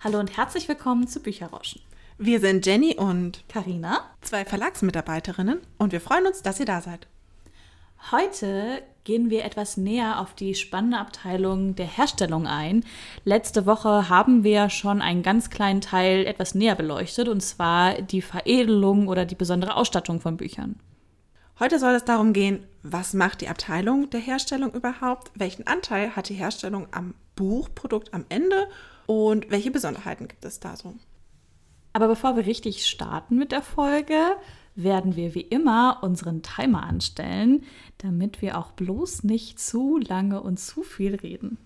Hallo und herzlich willkommen zu Bücherrauschen. Wir sind Jenny und Karina, zwei Verlagsmitarbeiterinnen und wir freuen uns, dass ihr da seid. Heute gehen wir etwas näher auf die spannende Abteilung der Herstellung ein. Letzte Woche haben wir schon einen ganz kleinen Teil etwas näher beleuchtet, und zwar die Veredelung oder die besondere Ausstattung von Büchern. Heute soll es darum gehen, was macht die Abteilung der Herstellung überhaupt, welchen Anteil hat die Herstellung am Buchprodukt am Ende und welche Besonderheiten gibt es da so. Aber bevor wir richtig starten mit der Folge, werden wir wie immer unseren Timer anstellen, damit wir auch bloß nicht zu lange und zu viel reden.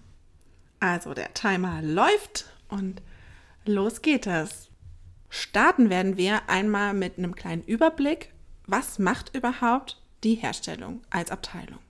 Also der Timer läuft und los geht es. Starten werden wir einmal mit einem kleinen Überblick, was macht überhaupt die Herstellung als Abteilung.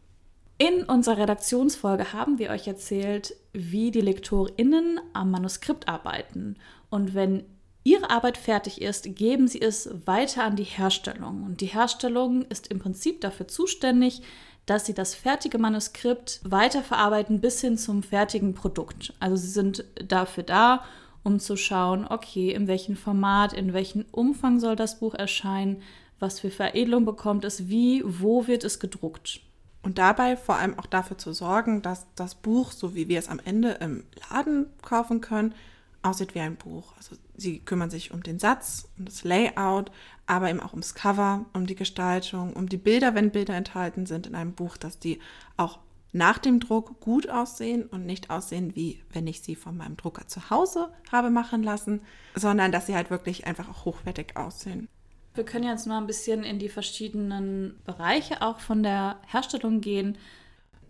In unserer Redaktionsfolge haben wir euch erzählt, wie die LektorInnen am Manuskript arbeiten. Und wenn ihre Arbeit fertig ist, geben sie es weiter an die Herstellung. Und die Herstellung ist im Prinzip dafür zuständig, dass sie das fertige Manuskript weiterverarbeiten bis hin zum fertigen Produkt. Also sie sind dafür da, um zu schauen, okay, in welchem Format, in welchem Umfang soll das Buch erscheinen, was für Veredelung bekommt es, wie, wo wird es gedruckt. Und dabei vor allem auch dafür zu sorgen, dass das Buch, so wie wir es am Ende im Laden kaufen können, aussieht wie ein Buch. Also sie kümmern sich um den Satz, um das Layout, aber eben auch ums Cover, um die Gestaltung, um die Bilder, wenn Bilder enthalten sind in einem Buch, dass die auch nach dem Druck gut aussehen und nicht aussehen, wie wenn ich sie von meinem Drucker zu Hause habe machen lassen, sondern dass sie halt wirklich einfach auch hochwertig aussehen. Wir können jetzt mal ein bisschen in die verschiedenen Bereiche auch von der Herstellung gehen.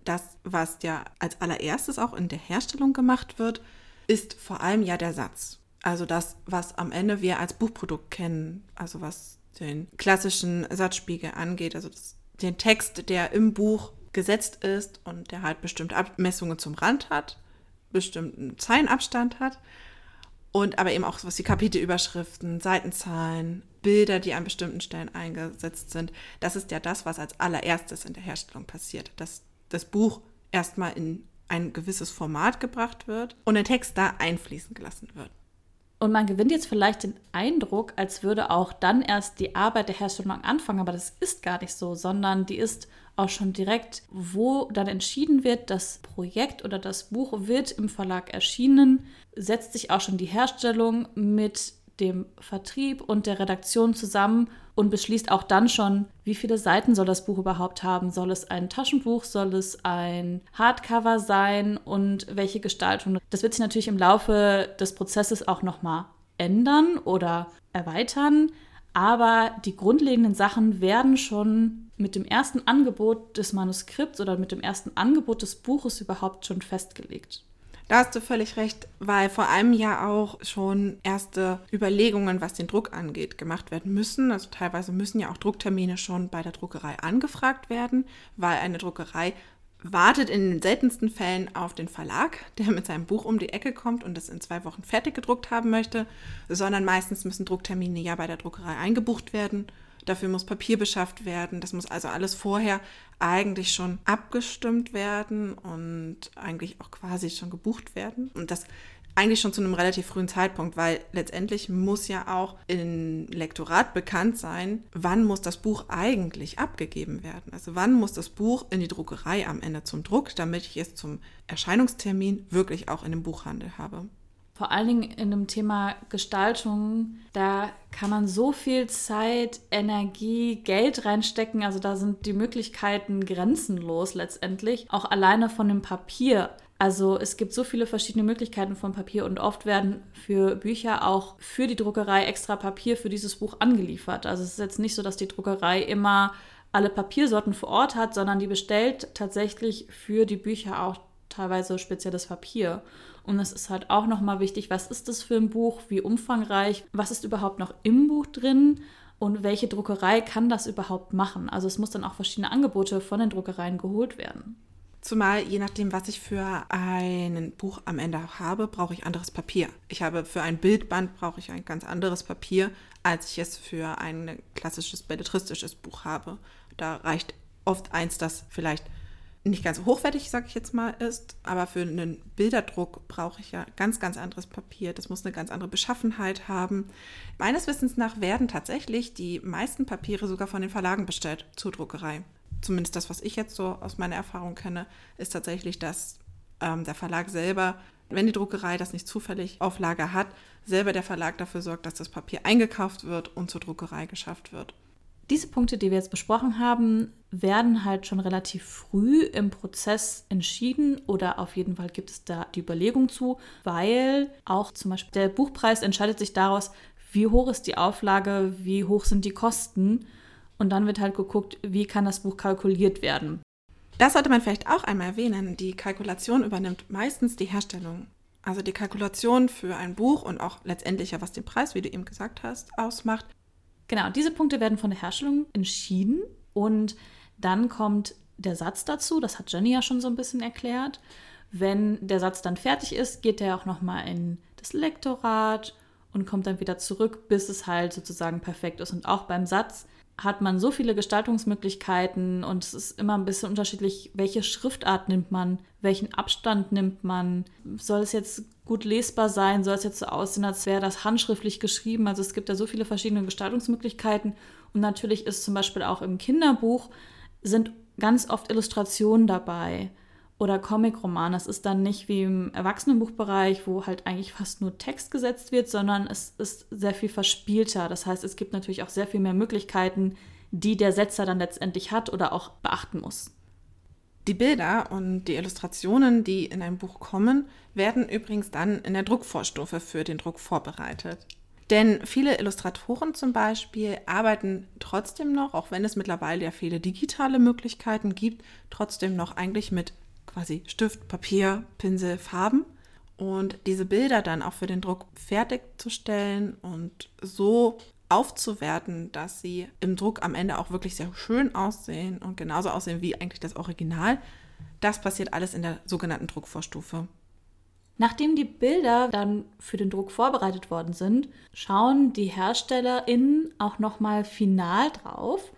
Das, was ja als allererstes auch in der Herstellung gemacht wird, ist vor allem ja der Satz. Also das, was am Ende wir als Buchprodukt kennen, also was den klassischen Satzspiegel angeht, also das, den Text, der im Buch gesetzt ist und der halt bestimmte Abmessungen zum Rand hat, bestimmten Zeilenabstand hat und aber eben auch was die Kapitelüberschriften, Seitenzahlen, Bilder, die an bestimmten Stellen eingesetzt sind. Das ist ja das, was als allererstes in der Herstellung passiert, dass das Buch erstmal in ein gewisses Format gebracht wird und der Text da einfließen gelassen wird. Und man gewinnt jetzt vielleicht den Eindruck, als würde auch dann erst die Arbeit der Herstellung anfangen, aber das ist gar nicht so, sondern die ist auch schon direkt, wo dann entschieden wird, das Projekt oder das Buch wird im Verlag erschienen, setzt sich auch schon die Herstellung mit dem Vertrieb und der Redaktion zusammen und beschließt auch dann schon, wie viele Seiten soll das Buch überhaupt haben. Soll es ein Taschenbuch, soll es ein Hardcover sein und welche Gestaltung. Das wird sich natürlich im Laufe des Prozesses auch nochmal ändern oder erweitern. Aber die grundlegenden Sachen werden schon mit dem ersten Angebot des Manuskripts oder mit dem ersten Angebot des Buches überhaupt schon festgelegt. Da hast du völlig recht, weil vor allem ja auch schon erste Überlegungen, was den Druck angeht, gemacht werden müssen. Also teilweise müssen ja auch Drucktermine schon bei der Druckerei angefragt werden, weil eine Druckerei wartet in den seltensten Fällen auf den Verlag, der mit seinem Buch um die Ecke kommt und es in zwei Wochen fertig gedruckt haben möchte, sondern meistens müssen Drucktermine ja bei der Druckerei eingebucht werden. Dafür muss Papier beschafft werden. Das muss also alles vorher eigentlich schon abgestimmt werden und eigentlich auch quasi schon gebucht werden. Und das eigentlich schon zu einem relativ frühen Zeitpunkt, weil letztendlich muss ja auch im Lektorat bekannt sein, wann muss das Buch eigentlich abgegeben werden. Also wann muss das Buch in die Druckerei am Ende zum Druck, damit ich es zum Erscheinungstermin wirklich auch in dem Buchhandel habe vor allen Dingen in dem Thema Gestaltung, da kann man so viel Zeit, Energie, Geld reinstecken. Also da sind die Möglichkeiten grenzenlos letztendlich, auch alleine von dem Papier. Also es gibt so viele verschiedene Möglichkeiten von Papier und oft werden für Bücher auch für die Druckerei extra Papier für dieses Buch angeliefert. Also es ist jetzt nicht so, dass die Druckerei immer alle Papiersorten vor Ort hat, sondern die bestellt tatsächlich für die Bücher auch teilweise spezielles Papier. Und es ist halt auch nochmal wichtig, was ist das für ein Buch, wie umfangreich, was ist überhaupt noch im Buch drin und welche Druckerei kann das überhaupt machen. Also es muss dann auch verschiedene Angebote von den Druckereien geholt werden. Zumal je nachdem, was ich für ein Buch am Ende habe, brauche ich anderes Papier. Ich habe für ein Bildband brauche ich ein ganz anderes Papier, als ich es für ein klassisches belletristisches Buch habe. Da reicht oft eins, das vielleicht nicht ganz hochwertig, sage ich jetzt mal, ist. Aber für einen Bilderdruck brauche ich ja ganz, ganz anderes Papier. Das muss eine ganz andere Beschaffenheit haben. Meines Wissens nach werden tatsächlich die meisten Papiere sogar von den Verlagen bestellt zur Druckerei. Zumindest das, was ich jetzt so aus meiner Erfahrung kenne, ist tatsächlich, dass ähm, der Verlag selber, wenn die Druckerei das nicht zufällig auf Lager hat, selber der Verlag dafür sorgt, dass das Papier eingekauft wird und zur Druckerei geschafft wird. Diese Punkte, die wir jetzt besprochen haben, werden halt schon relativ früh im Prozess entschieden oder auf jeden Fall gibt es da die Überlegung zu, weil auch zum Beispiel der Buchpreis entscheidet sich daraus, wie hoch ist die Auflage, wie hoch sind die Kosten und dann wird halt geguckt, wie kann das Buch kalkuliert werden. Das sollte man vielleicht auch einmal erwähnen. Die Kalkulation übernimmt meistens die Herstellung. Also die Kalkulation für ein Buch und auch letztendlich ja, was den Preis, wie du eben gesagt hast, ausmacht, Genau, diese Punkte werden von der Herstellung entschieden und dann kommt der Satz dazu, das hat Jenny ja schon so ein bisschen erklärt. Wenn der Satz dann fertig ist, geht er auch nochmal in das Lektorat und kommt dann wieder zurück, bis es halt sozusagen perfekt ist. Und auch beim Satz hat man so viele Gestaltungsmöglichkeiten und es ist immer ein bisschen unterschiedlich, welche Schriftart nimmt man, welchen Abstand nimmt man. Soll es jetzt gut lesbar sein? Soll es jetzt so aussehen, als wäre das handschriftlich geschrieben? Also es gibt ja so viele verschiedene Gestaltungsmöglichkeiten und natürlich ist zum Beispiel auch im Kinderbuch sind ganz oft Illustrationen dabei oder Comic-Roman. Das ist dann nicht wie im Erwachsenenbuchbereich, wo halt eigentlich fast nur Text gesetzt wird, sondern es ist sehr viel verspielter. Das heißt, es gibt natürlich auch sehr viel mehr Möglichkeiten, die der Setzer dann letztendlich hat oder auch beachten muss. Die Bilder und die Illustrationen, die in ein Buch kommen, werden übrigens dann in der Druckvorstufe für den Druck vorbereitet. Denn viele Illustratoren zum Beispiel arbeiten trotzdem noch, auch wenn es mittlerweile ja viele digitale Möglichkeiten gibt, trotzdem noch eigentlich mit quasi Stift, Papier, Pinsel, Farben und diese Bilder dann auch für den Druck fertigzustellen und so aufzuwerten, dass sie im Druck am Ende auch wirklich sehr schön aussehen und genauso aussehen wie eigentlich das Original. Das passiert alles in der sogenannten Druckvorstufe. Nachdem die Bilder dann für den Druck vorbereitet worden sind, schauen die HerstellerInnen auch nochmal final drauf.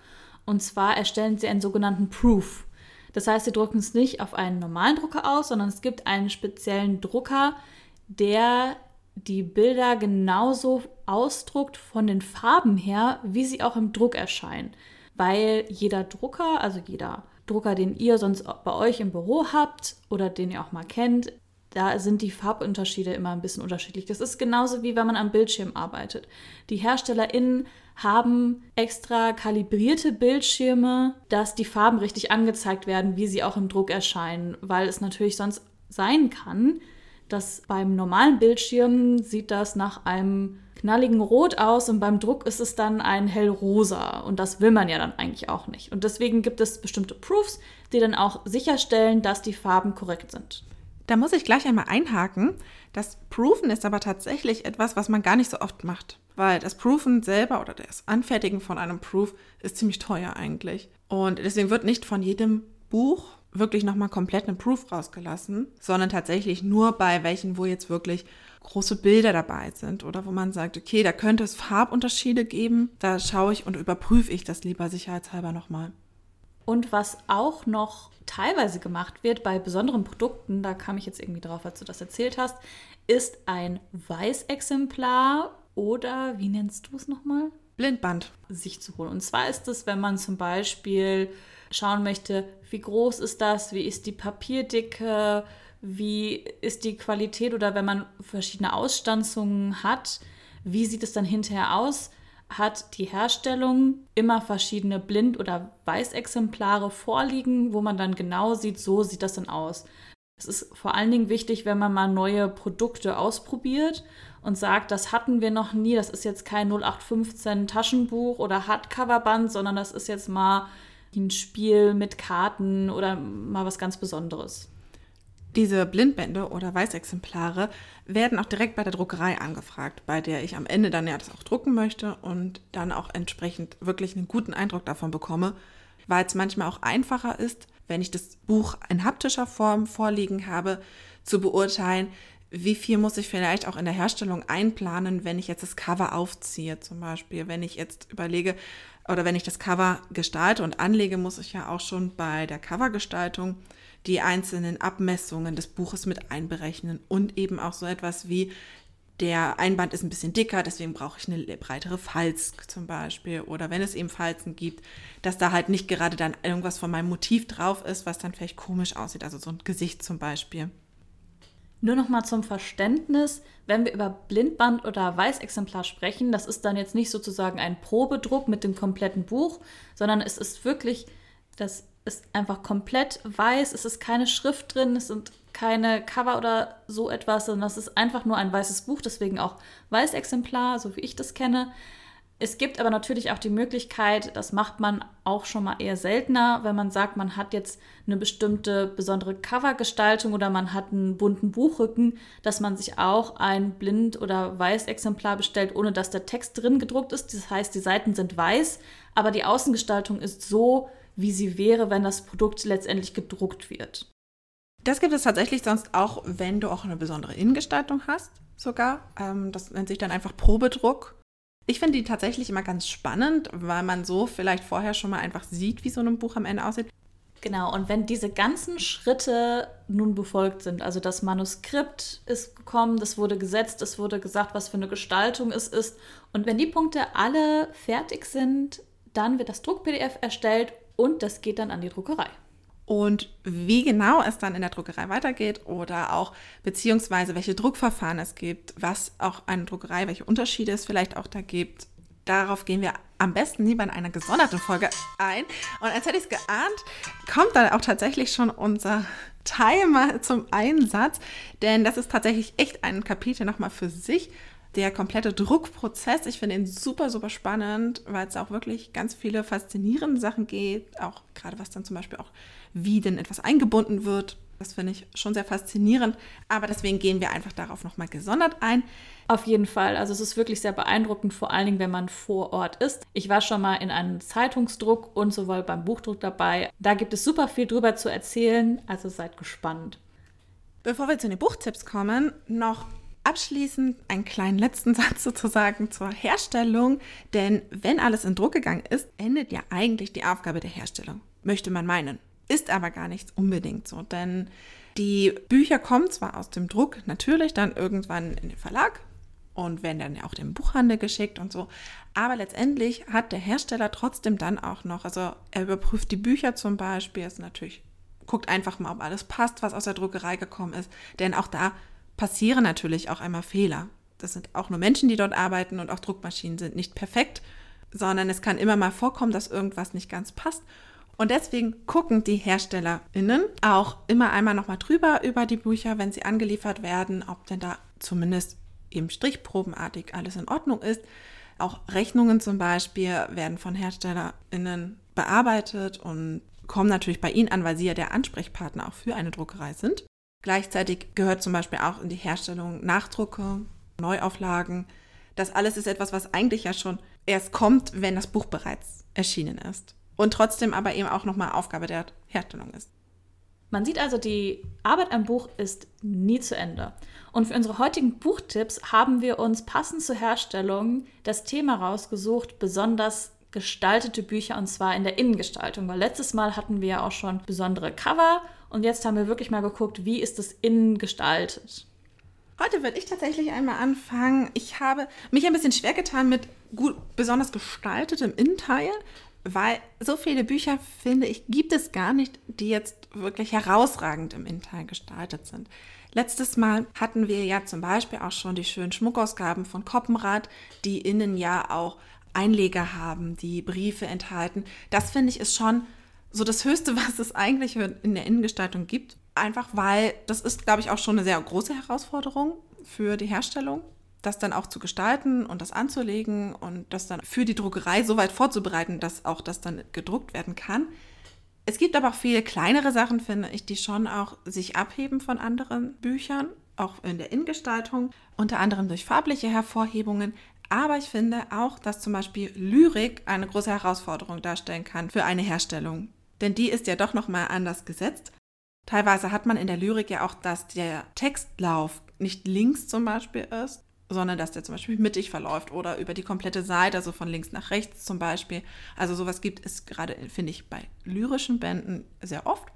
Und zwar erstellen sie einen sogenannten Proof. Das heißt, sie drucken es nicht auf einen normalen Drucker aus, sondern es gibt einen speziellen Drucker, der die Bilder genauso ausdruckt von den Farben her, wie sie auch im Druck erscheinen. Weil jeder Drucker, also jeder Drucker, den ihr sonst bei euch im Büro habt oder den ihr auch mal kennt, da sind die Farbunterschiede immer ein bisschen unterschiedlich. Das ist genauso wie wenn man am Bildschirm arbeitet. Die HerstellerInnen haben extra kalibrierte Bildschirme, dass die Farben richtig angezeigt werden, wie sie auch im Druck erscheinen, weil es natürlich sonst sein kann, dass beim normalen Bildschirm sieht das nach einem knalligen Rot aus und beim Druck ist es dann ein hellrosa und das will man ja dann eigentlich auch nicht. Und deswegen gibt es bestimmte Proofs, die dann auch sicherstellen, dass die Farben korrekt sind. Da muss ich gleich einmal einhaken. Das Proofen ist aber tatsächlich etwas, was man gar nicht so oft macht. Weil das Proofen selber oder das Anfertigen von einem Proof ist ziemlich teuer eigentlich. Und deswegen wird nicht von jedem Buch wirklich nochmal komplett einen Proof rausgelassen, sondern tatsächlich nur bei welchen, wo jetzt wirklich große Bilder dabei sind oder wo man sagt, okay, da könnte es Farbunterschiede geben. Da schaue ich und überprüfe ich das lieber sicherheitshalber nochmal. Und was auch noch teilweise gemacht wird bei besonderen Produkten, da kam ich jetzt irgendwie drauf, als du das erzählt hast, ist ein Weißexemplar oder wie nennst du es nochmal? Blindband. Sich zu holen. Und zwar ist es, wenn man zum Beispiel schauen möchte, wie groß ist das, wie ist die Papierdicke, wie ist die Qualität oder wenn man verschiedene Ausstanzungen hat, wie sieht es dann hinterher aus? Hat die Herstellung immer verschiedene Blind- oder Weißexemplare vorliegen, wo man dann genau sieht, so sieht das dann aus. Es ist vor allen Dingen wichtig, wenn man mal neue Produkte ausprobiert und sagt, das hatten wir noch nie, das ist jetzt kein 0815 Taschenbuch oder Hardcoverband, sondern das ist jetzt mal ein Spiel mit Karten oder mal was ganz Besonderes. Diese Blindbände oder Weißexemplare werden auch direkt bei der Druckerei angefragt, bei der ich am Ende dann ja das auch drucken möchte und dann auch entsprechend wirklich einen guten Eindruck davon bekomme, weil es manchmal auch einfacher ist, wenn ich das Buch in haptischer Form vorliegen habe, zu beurteilen, wie viel muss ich vielleicht auch in der Herstellung einplanen, wenn ich jetzt das Cover aufziehe, zum Beispiel, wenn ich jetzt überlege, oder wenn ich das Cover gestalte und anlege, muss ich ja auch schon bei der Covergestaltung die einzelnen Abmessungen des Buches mit einberechnen und eben auch so etwas wie der Einband ist ein bisschen dicker, deswegen brauche ich eine breitere Falz zum Beispiel. Oder wenn es eben Falzen gibt, dass da halt nicht gerade dann irgendwas von meinem Motiv drauf ist, was dann vielleicht komisch aussieht, also so ein Gesicht zum Beispiel. Nur noch mal zum Verständnis, wenn wir über Blindband oder Weißexemplar sprechen, das ist dann jetzt nicht sozusagen ein Probedruck mit dem kompletten Buch, sondern es ist wirklich, das ist einfach komplett weiß, es ist keine Schrift drin, es sind keine Cover oder so etwas, sondern es ist einfach nur ein weißes Buch, deswegen auch Weißexemplar, so wie ich das kenne. Es gibt aber natürlich auch die Möglichkeit, das macht man auch schon mal eher seltener, wenn man sagt, man hat jetzt eine bestimmte besondere Covergestaltung oder man hat einen bunten Buchrücken, dass man sich auch ein Blind- oder Weißexemplar bestellt, ohne dass der Text drin gedruckt ist. Das heißt, die Seiten sind weiß, aber die Außengestaltung ist so, wie sie wäre, wenn das Produkt letztendlich gedruckt wird. Das gibt es tatsächlich sonst auch, wenn du auch eine besondere Innengestaltung hast, sogar. Ähm, das nennt sich dann einfach Probedruck. Ich finde die tatsächlich immer ganz spannend, weil man so vielleicht vorher schon mal einfach sieht, wie so ein Buch am Ende aussieht. Genau, und wenn diese ganzen Schritte nun befolgt sind, also das Manuskript ist gekommen, das wurde gesetzt, es wurde gesagt, was für eine Gestaltung es ist, und wenn die Punkte alle fertig sind, dann wird das Druck-PDF erstellt und das geht dann an die Druckerei. Und wie genau es dann in der Druckerei weitergeht oder auch beziehungsweise welche Druckverfahren es gibt, was auch eine Druckerei, welche Unterschiede es vielleicht auch da gibt, darauf gehen wir am besten lieber in einer gesonderten Folge ein. Und als hätte ich es geahnt, kommt dann auch tatsächlich schon unser Timer zum Einsatz, denn das ist tatsächlich echt ein Kapitel nochmal für sich der komplette Druckprozess, ich finde ihn super, super spannend, weil es auch wirklich ganz viele faszinierende Sachen geht, auch gerade was dann zum Beispiel auch, wie denn etwas eingebunden wird. Das finde ich schon sehr faszinierend, aber deswegen gehen wir einfach darauf nochmal gesondert ein. Auf jeden Fall, also es ist wirklich sehr beeindruckend, vor allen Dingen, wenn man vor Ort ist. Ich war schon mal in einem Zeitungsdruck und sowohl beim Buchdruck dabei. Da gibt es super viel drüber zu erzählen, also seid gespannt. Bevor wir zu den Buchtipps kommen, noch Abschließend einen kleinen letzten Satz sozusagen zur Herstellung, denn wenn alles in Druck gegangen ist, endet ja eigentlich die Aufgabe der Herstellung, möchte man meinen. Ist aber gar nicht unbedingt so, denn die Bücher kommen zwar aus dem Druck, natürlich dann irgendwann in den Verlag und werden dann auch dem Buchhandel geschickt und so, aber letztendlich hat der Hersteller trotzdem dann auch noch, also er überprüft die Bücher zum Beispiel, ist natürlich guckt einfach mal, ob alles passt, was aus der Druckerei gekommen ist, denn auch da passieren natürlich auch einmal Fehler. Das sind auch nur Menschen, die dort arbeiten und auch Druckmaschinen sind nicht perfekt, sondern es kann immer mal vorkommen, dass irgendwas nicht ganz passt. Und deswegen gucken die HerstellerInnen auch immer einmal nochmal drüber über die Bücher, wenn sie angeliefert werden, ob denn da zumindest eben strichprobenartig alles in Ordnung ist. Auch Rechnungen zum Beispiel werden von HerstellerInnen bearbeitet und kommen natürlich bei Ihnen an, weil Sie ja der Ansprechpartner auch für eine Druckerei sind. Gleichzeitig gehört zum Beispiel auch in die Herstellung Nachdrucke, Neuauflagen. Das alles ist etwas, was eigentlich ja schon erst kommt, wenn das Buch bereits erschienen ist. Und trotzdem aber eben auch nochmal Aufgabe der Herstellung ist. Man sieht also, die Arbeit am Buch ist nie zu Ende. Und für unsere heutigen Buchtipps haben wir uns passend zur Herstellung das Thema rausgesucht, besonders gestaltete Bücher und zwar in der Innengestaltung, weil letztes Mal hatten wir ja auch schon besondere Cover und jetzt haben wir wirklich mal geguckt, wie ist das innen gestaltet. Heute würde ich tatsächlich einmal anfangen. Ich habe mich ein bisschen schwer getan mit gut, besonders gestaltetem Innenteil, weil so viele Bücher, finde ich, gibt es gar nicht, die jetzt wirklich herausragend im Innenteil gestaltet sind. Letztes Mal hatten wir ja zum Beispiel auch schon die schönen Schmuckausgaben von Koppenrad, die innen ja auch Einleger haben, die Briefe enthalten. Das finde ich ist schon so das Höchste, was es eigentlich in der Innengestaltung gibt. Einfach weil das ist, glaube ich, auch schon eine sehr große Herausforderung für die Herstellung, das dann auch zu gestalten und das anzulegen und das dann für die Druckerei so weit vorzubereiten, dass auch das dann gedruckt werden kann. Es gibt aber auch viele kleinere Sachen, finde ich, die schon auch sich abheben von anderen Büchern, auch in der Innengestaltung, unter anderem durch farbliche Hervorhebungen, aber ich finde auch, dass zum Beispiel Lyrik eine große Herausforderung darstellen kann für eine Herstellung. Denn die ist ja doch nochmal anders gesetzt. Teilweise hat man in der Lyrik ja auch, dass der Textlauf nicht links zum Beispiel ist, sondern dass der zum Beispiel mittig verläuft oder über die komplette Seite, also von links nach rechts zum Beispiel. Also sowas gibt es gerade, finde ich, bei lyrischen Bänden sehr oft.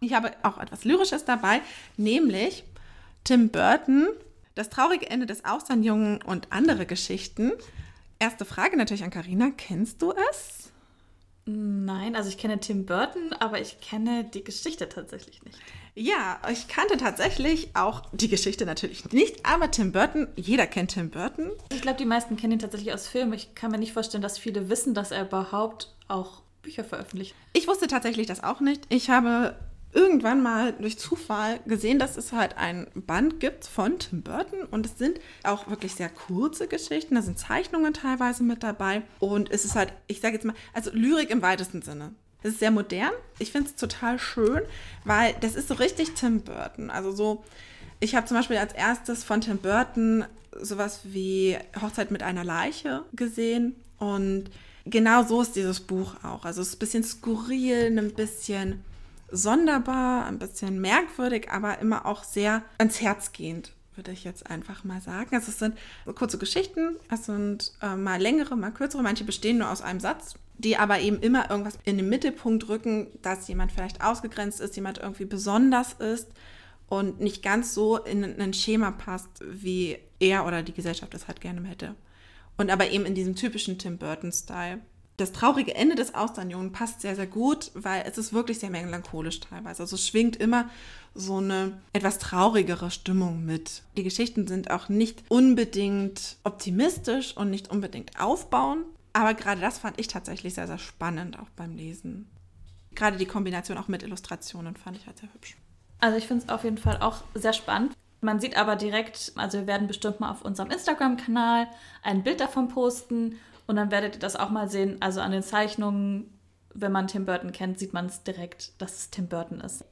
Und ich habe auch etwas Lyrisches dabei, nämlich Tim Burton, Das traurige Ende des Austernjungen und andere Geschichten. Erste Frage natürlich an Karina, kennst du es? Nein, also ich kenne Tim Burton, aber ich kenne die Geschichte tatsächlich nicht. Ja, ich kannte tatsächlich auch die Geschichte natürlich nicht, aber Tim Burton, jeder kennt Tim Burton. Ich glaube, die meisten kennen ihn tatsächlich aus Filmen. Ich kann mir nicht vorstellen, dass viele wissen, dass er überhaupt auch Bücher veröffentlicht. Ich wusste tatsächlich das auch nicht. Ich habe irgendwann mal durch Zufall gesehen, dass es halt ein Band gibt von Tim Burton und es sind auch wirklich sehr kurze Geschichten, da sind Zeichnungen teilweise mit dabei und es ist halt, ich sage jetzt mal, also Lyrik im weitesten Sinne. Es ist sehr modern. Ich finde es total schön, weil das ist so richtig Tim Burton. Also so, ich habe zum Beispiel als erstes von Tim Burton sowas wie Hochzeit mit einer Leiche gesehen. Und genau so ist dieses Buch auch. Also es ist ein bisschen skurril, ein bisschen sonderbar, ein bisschen merkwürdig, aber immer auch sehr ans Herz gehend würde ich jetzt einfach mal sagen. Also es sind kurze Geschichten, es sind äh, mal längere, mal kürzere, manche bestehen nur aus einem Satz, die aber eben immer irgendwas in den Mittelpunkt rücken, dass jemand vielleicht ausgegrenzt ist, jemand irgendwie besonders ist und nicht ganz so in ein Schema passt, wie er oder die Gesellschaft es halt gerne hätte. Und aber eben in diesem typischen Tim Burton-Style das traurige Ende des Austernjungen passt sehr, sehr gut, weil es ist wirklich sehr melancholisch teilweise. Also es schwingt immer so eine etwas traurigere Stimmung mit. Die Geschichten sind auch nicht unbedingt optimistisch und nicht unbedingt aufbauend, aber gerade das fand ich tatsächlich sehr, sehr spannend auch beim Lesen. Gerade die Kombination auch mit Illustrationen fand ich halt sehr hübsch. Also ich finde es auf jeden Fall auch sehr spannend. Man sieht aber direkt, also wir werden bestimmt mal auf unserem Instagram-Kanal ein Bild davon posten und dann werdet ihr das auch mal sehen. Also an den Zeichnungen, wenn man Tim Burton kennt, sieht man es direkt, dass es Tim Burton ist.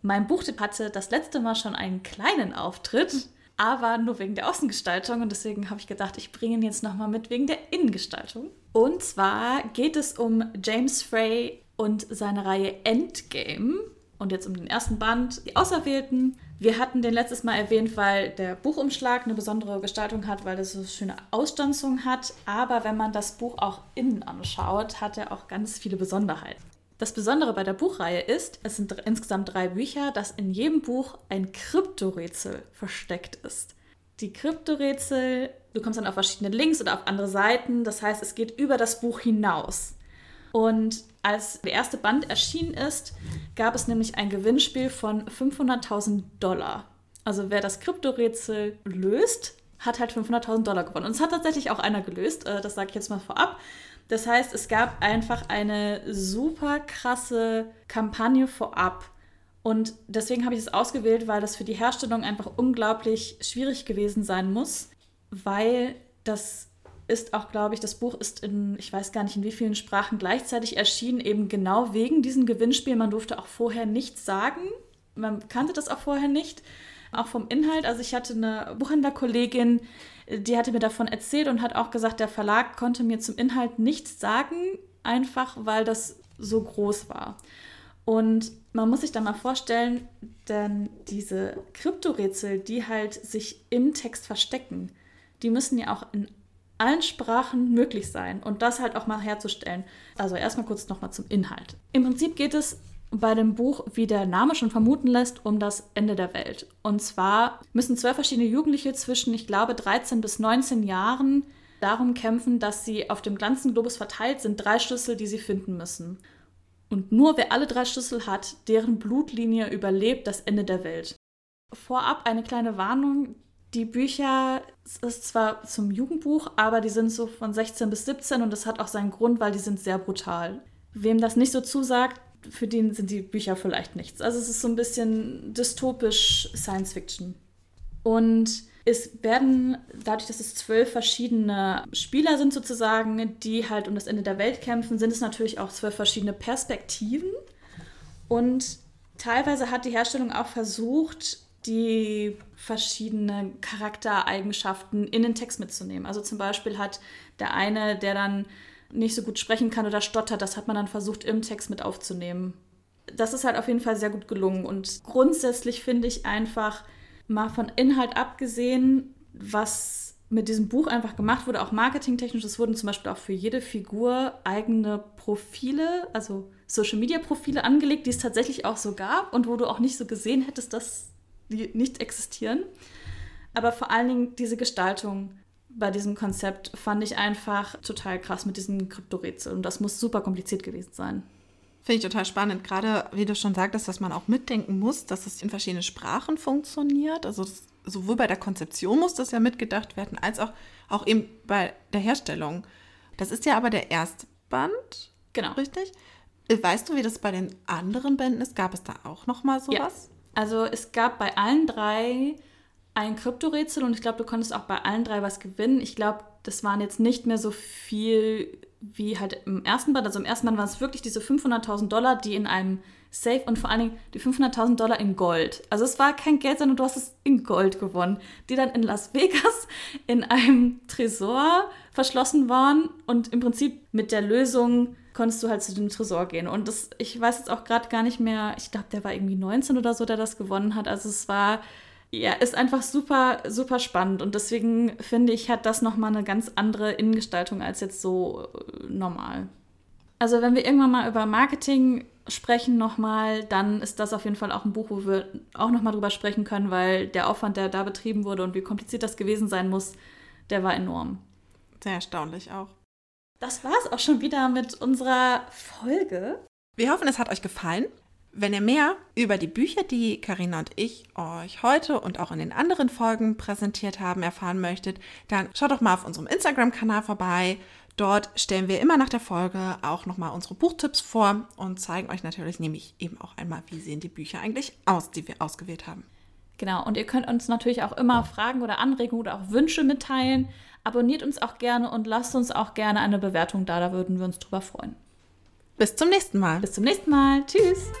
Mein Buchtipp hatte das letzte Mal schon einen kleinen Auftritt, aber nur wegen der Außengestaltung. Und deswegen habe ich gedacht, ich bringe ihn jetzt nochmal mit wegen der Innengestaltung. Und zwar geht es um James Frey und seine Reihe Endgame. Und jetzt um den ersten Band, die Auserwählten. Wir hatten den letztes Mal erwähnt, weil der Buchumschlag eine besondere Gestaltung hat, weil es so schöne Ausstanzung hat. Aber wenn man das Buch auch innen anschaut, hat er auch ganz viele Besonderheiten. Das Besondere bei der Buchreihe ist, es sind insgesamt drei Bücher, dass in jedem Buch ein Kryptorätsel versteckt ist. Die Kryptorätsel, du kommst dann auf verschiedene Links oder auf andere Seiten, das heißt, es geht über das Buch hinaus. Und als der erste Band erschienen ist, gab es nämlich ein Gewinnspiel von 500.000 Dollar. Also wer das Kryptorätsel löst, hat halt 500.000 Dollar gewonnen. Und es hat tatsächlich auch einer gelöst, äh, das sage ich jetzt mal vorab. Das heißt, es gab einfach eine super krasse Kampagne vorab. Und deswegen habe ich es ausgewählt, weil das für die Herstellung einfach unglaublich schwierig gewesen sein muss, weil das ist auch, glaube ich, das Buch ist in, ich weiß gar nicht in wie vielen Sprachen gleichzeitig erschienen, eben genau wegen diesem Gewinnspiel. Man durfte auch vorher nichts sagen. Man kannte das auch vorher nicht. Auch vom Inhalt. Also ich hatte eine Buchhändlerkollegin, die hatte mir davon erzählt und hat auch gesagt, der Verlag konnte mir zum Inhalt nichts sagen, einfach weil das so groß war. Und man muss sich da mal vorstellen, denn diese Kryptorätsel, die halt sich im Text verstecken, die müssen ja auch in allen Sprachen möglich sein und das halt auch mal herzustellen. Also erstmal kurz nochmal zum Inhalt. Im Prinzip geht es bei dem Buch, wie der Name schon vermuten lässt, um das Ende der Welt. Und zwar müssen zwölf verschiedene Jugendliche zwischen, ich glaube, 13 bis 19 Jahren darum kämpfen, dass sie auf dem ganzen Globus verteilt sind, drei Schlüssel, die sie finden müssen. Und nur wer alle drei Schlüssel hat, deren Blutlinie überlebt das Ende der Welt. Vorab eine kleine Warnung, die Bücher ist zwar zum Jugendbuch, aber die sind so von 16 bis 17 und das hat auch seinen Grund, weil die sind sehr brutal. Wem das nicht so zusagt, für den sind die Bücher vielleicht nichts. Also es ist so ein bisschen dystopisch Science Fiction. Und es werden, dadurch, dass es zwölf verschiedene Spieler sind sozusagen, die halt um das Ende der Welt kämpfen, sind es natürlich auch zwölf verschiedene Perspektiven. Und teilweise hat die Herstellung auch versucht, die verschiedenen Charaktereigenschaften in den Text mitzunehmen. Also zum Beispiel hat der eine, der dann nicht so gut sprechen kann oder stottert, das hat man dann versucht im Text mit aufzunehmen. Das ist halt auf jeden Fall sehr gut gelungen. Und grundsätzlich finde ich einfach, mal von Inhalt abgesehen, was mit diesem Buch einfach gemacht wurde, auch marketingtechnisch. Es wurden zum Beispiel auch für jede Figur eigene Profile, also Social-Media-Profile angelegt, die es tatsächlich auch so gab und wo du auch nicht so gesehen hättest, dass die nicht existieren. Aber vor allen Dingen diese Gestaltung bei diesem Konzept fand ich einfach total krass mit diesen Kryptorätseln. Und das muss super kompliziert gewesen sein. Finde ich total spannend. Gerade, wie du schon sagtest, dass man auch mitdenken muss, dass es in verschiedenen Sprachen funktioniert. Also das, sowohl bei der Konzeption muss das ja mitgedacht werden, als auch, auch eben bei der Herstellung. Das ist ja aber der erste Band. Genau. Richtig? Weißt du, wie das bei den anderen Bänden ist? Gab es da auch noch mal sowas? Ja. Also es gab bei allen drei ein Kryptorätsel und ich glaube, du konntest auch bei allen drei was gewinnen. Ich glaube, das waren jetzt nicht mehr so viel wie halt im ersten Band. Also im ersten Band waren es wirklich diese 500.000 Dollar, die in einem Safe und vor allen Dingen die 500.000 Dollar in Gold. Also es war kein Geld, sondern du hast es in Gold gewonnen, die dann in Las Vegas in einem Tresor verschlossen waren und im Prinzip mit der Lösung konntest du halt zu dem Tresor gehen. Und das, ich weiß jetzt auch gerade gar nicht mehr, ich glaube, der war irgendwie 19 oder so, der das gewonnen hat. Also es war ja, ist einfach super, super spannend und deswegen finde ich, hat das nochmal eine ganz andere Innengestaltung als jetzt so äh, normal. Also wenn wir irgendwann mal über Marketing sprechen nochmal, dann ist das auf jeden Fall auch ein Buch, wo wir auch nochmal drüber sprechen können, weil der Aufwand, der da betrieben wurde und wie kompliziert das gewesen sein muss, der war enorm. Sehr erstaunlich auch. Das war es auch schon wieder mit unserer Folge. Wir hoffen, es hat euch gefallen. Wenn ihr mehr über die Bücher, die Karina und ich euch heute und auch in den anderen Folgen präsentiert haben, erfahren möchtet, dann schaut doch mal auf unserem Instagram-Kanal vorbei. Dort stellen wir immer nach der Folge auch nochmal unsere Buchtipps vor und zeigen euch natürlich nämlich eben auch einmal, wie sehen die Bücher eigentlich aus, die wir ausgewählt haben. Genau, und ihr könnt uns natürlich auch immer Fragen oder Anregungen oder auch Wünsche mitteilen. Abonniert uns auch gerne und lasst uns auch gerne eine Bewertung da, da würden wir uns drüber freuen. Bis zum nächsten Mal. Bis zum nächsten Mal. Tschüss.